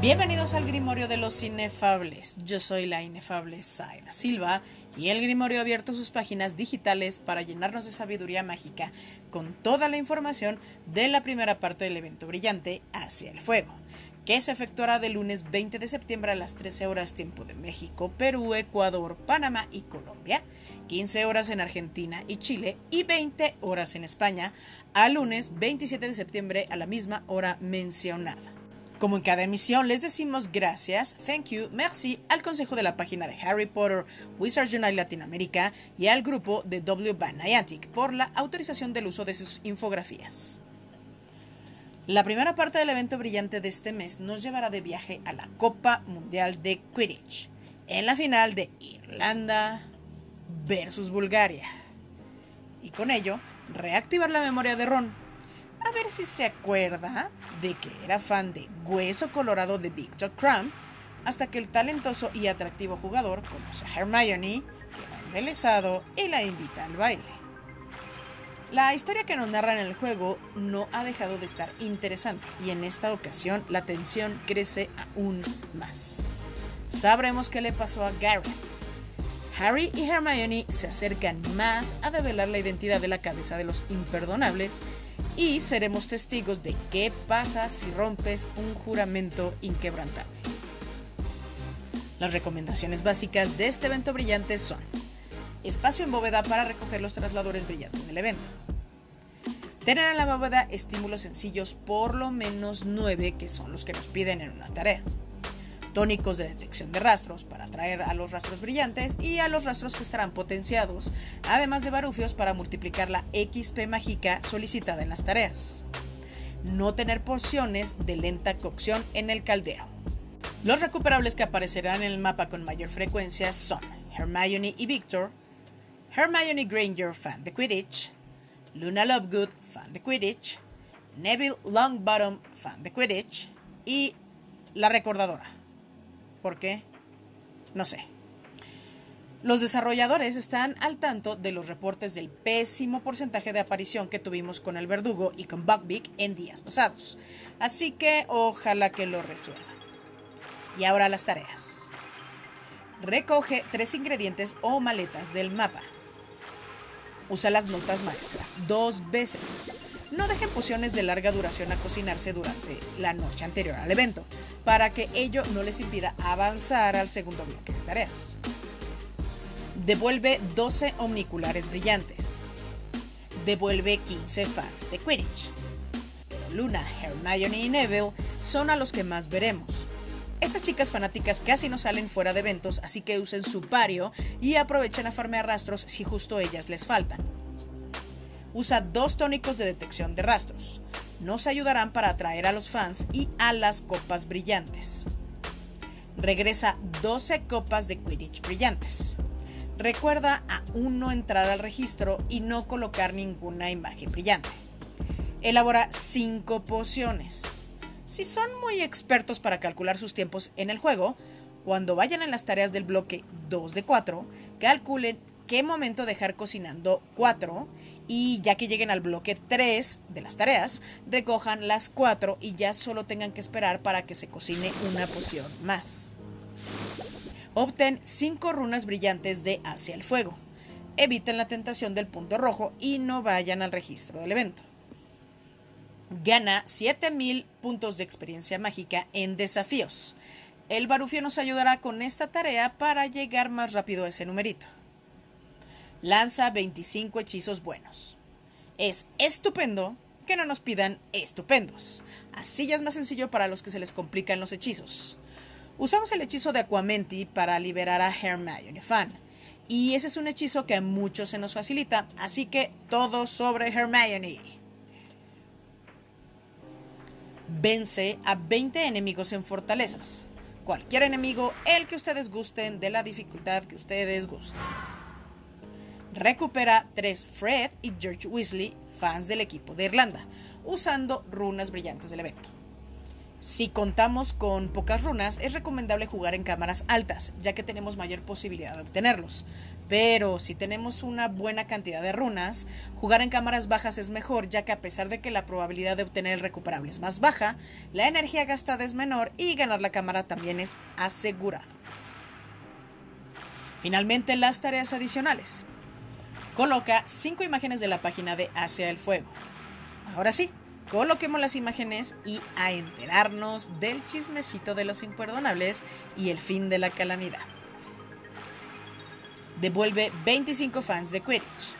Bienvenidos al Grimorio de los Inefables. Yo soy la inefable Zaira Silva y el Grimorio ha abierto sus páginas digitales para llenarnos de sabiduría mágica con toda la información de la primera parte del evento brillante Hacia el Fuego, que se efectuará del lunes 20 de septiembre a las 13 horas tiempo de México, Perú, Ecuador, Panamá y Colombia, 15 horas en Argentina y Chile y 20 horas en España, al lunes 27 de septiembre a la misma hora mencionada. Como en cada emisión, les decimos gracias, thank you, merci al consejo de la página de Harry Potter Wizards Unite Latinoamérica y al grupo de W Niantic por la autorización del uso de sus infografías. La primera parte del evento brillante de este mes nos llevará de viaje a la Copa Mundial de Quidditch, en la final de Irlanda versus Bulgaria. Y con ello, reactivar la memoria de Ron a ver si se acuerda de que era fan de Hueso Colorado de Victor Crumb, hasta que el talentoso y atractivo jugador conoce a Hermione, queda embelesado y la invita al baile. La historia que nos narra en el juego no ha dejado de estar interesante y en esta ocasión la tensión crece aún más. Sabremos qué le pasó a Gary. Harry y Hermione se acercan más a develar la identidad de la cabeza de los imperdonables y seremos testigos de qué pasa si rompes un juramento inquebrantable. Las recomendaciones básicas de este evento brillante son espacio en bóveda para recoger los trasladores brillantes del evento. Tener en la bóveda estímulos sencillos, por lo menos 9 que son los que nos piden en una tarea tónicos de detección de rastros para atraer a los rastros brillantes y a los rastros que estarán potenciados, además de barufios para multiplicar la XP mágica solicitada en las tareas. No tener porciones de lenta cocción en el caldero. Los recuperables que aparecerán en el mapa con mayor frecuencia son Hermione y Victor, Hermione Granger, fan de Quidditch, Luna Lovegood, fan de Quidditch, Neville Longbottom, fan de Quidditch, y la recordadora, ¿Por qué? No sé. Los desarrolladores están al tanto de los reportes del pésimo porcentaje de aparición que tuvimos con el verdugo y con Buckbeak en días pasados, así que ojalá que lo resuelvan. Y ahora las tareas. Recoge tres ingredientes o maletas del mapa. Usa las notas maestras dos veces. No dejen pociones de larga duración a cocinarse durante la noche anterior al evento, para que ello no les impida avanzar al segundo bloque de tareas. Devuelve 12 omniculares brillantes. Devuelve 15 fans de Quidditch. Luna, Hermione y Neville son a los que más veremos. Estas chicas fanáticas casi no salen fuera de eventos, así que usen su pario y aprovechen a farmear rastros si justo ellas les faltan usa dos tónicos de detección de rastros. Nos ayudarán para atraer a los fans y a las copas brillantes. Regresa 12 copas de Quidditch brillantes. Recuerda aún no entrar al registro y no colocar ninguna imagen brillante. Elabora 5 pociones. Si son muy expertos para calcular sus tiempos en el juego, cuando vayan en las tareas del bloque 2 de 4, calculen qué momento dejar cocinando 4 y ya que lleguen al bloque 3 de las tareas, recojan las 4 y ya solo tengan que esperar para que se cocine una poción más. Obtén 5 runas brillantes de Hacia el Fuego. Eviten la tentación del punto rojo y no vayan al registro del evento. Gana 7000 puntos de experiencia mágica en desafíos. El barufio nos ayudará con esta tarea para llegar más rápido a ese numerito lanza 25 hechizos buenos. Es estupendo que no nos pidan estupendos. Así ya es más sencillo para los que se les complican los hechizos. Usamos el hechizo de Aquamenti para liberar a Hermione Fan. Y ese es un hechizo que a muchos se nos facilita, así que todo sobre Hermione. Vence a 20 enemigos en fortalezas. Cualquier enemigo, el que ustedes gusten, de la dificultad que ustedes gusten recupera tres Fred y George Weasley, fans del equipo de Irlanda, usando runas brillantes del evento. Si contamos con pocas runas, es recomendable jugar en cámaras altas, ya que tenemos mayor posibilidad de obtenerlos. Pero si tenemos una buena cantidad de runas, jugar en cámaras bajas es mejor, ya que a pesar de que la probabilidad de obtener el recuperable es más baja, la energía gastada es menor y ganar la cámara también es asegurado. Finalmente, las tareas adicionales. Coloca 5 imágenes de la página de Hacia el Fuego. Ahora sí, Coloquemos las imágenes y a enterarnos del chismecito de los imperdonables y el fin de la calamidad. Devuelve 25 fans de Quidditch.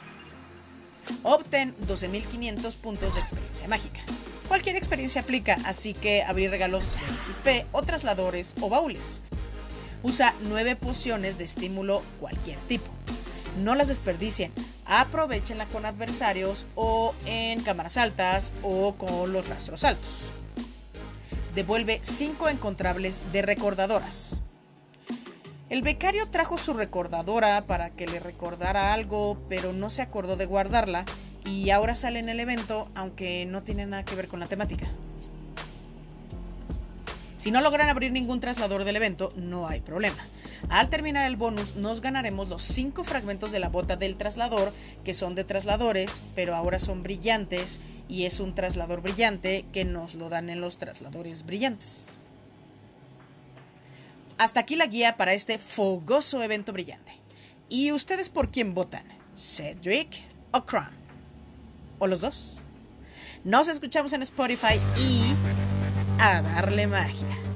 Obtén 12.500 puntos de experiencia mágica. Cualquier experiencia aplica, así que abrir regalos de XP o trasladores o baúles. Usa 9 pociones de estímulo cualquier tipo no las desperdicien. Aprovechenla con adversarios o en cámaras altas o con los rastros altos. Devuelve 5 encontrables de recordadoras. El becario trajo su recordadora para que le recordara algo, pero no se acordó de guardarla y ahora sale en el evento, aunque no tiene nada que ver con la temática. Si no logran abrir ningún traslador del evento, no hay problema. Al terminar el bonus, nos ganaremos los 5 fragmentos de la bota del traslador, que son de trasladores, pero ahora son brillantes, y es un traslador brillante que nos lo dan en los trasladores brillantes. Hasta aquí la guía para este fogoso evento brillante. ¿Y ustedes por quién votan? ¿Cedric o Crumb? ¿O los dos? Nos escuchamos en Spotify y a darle magia.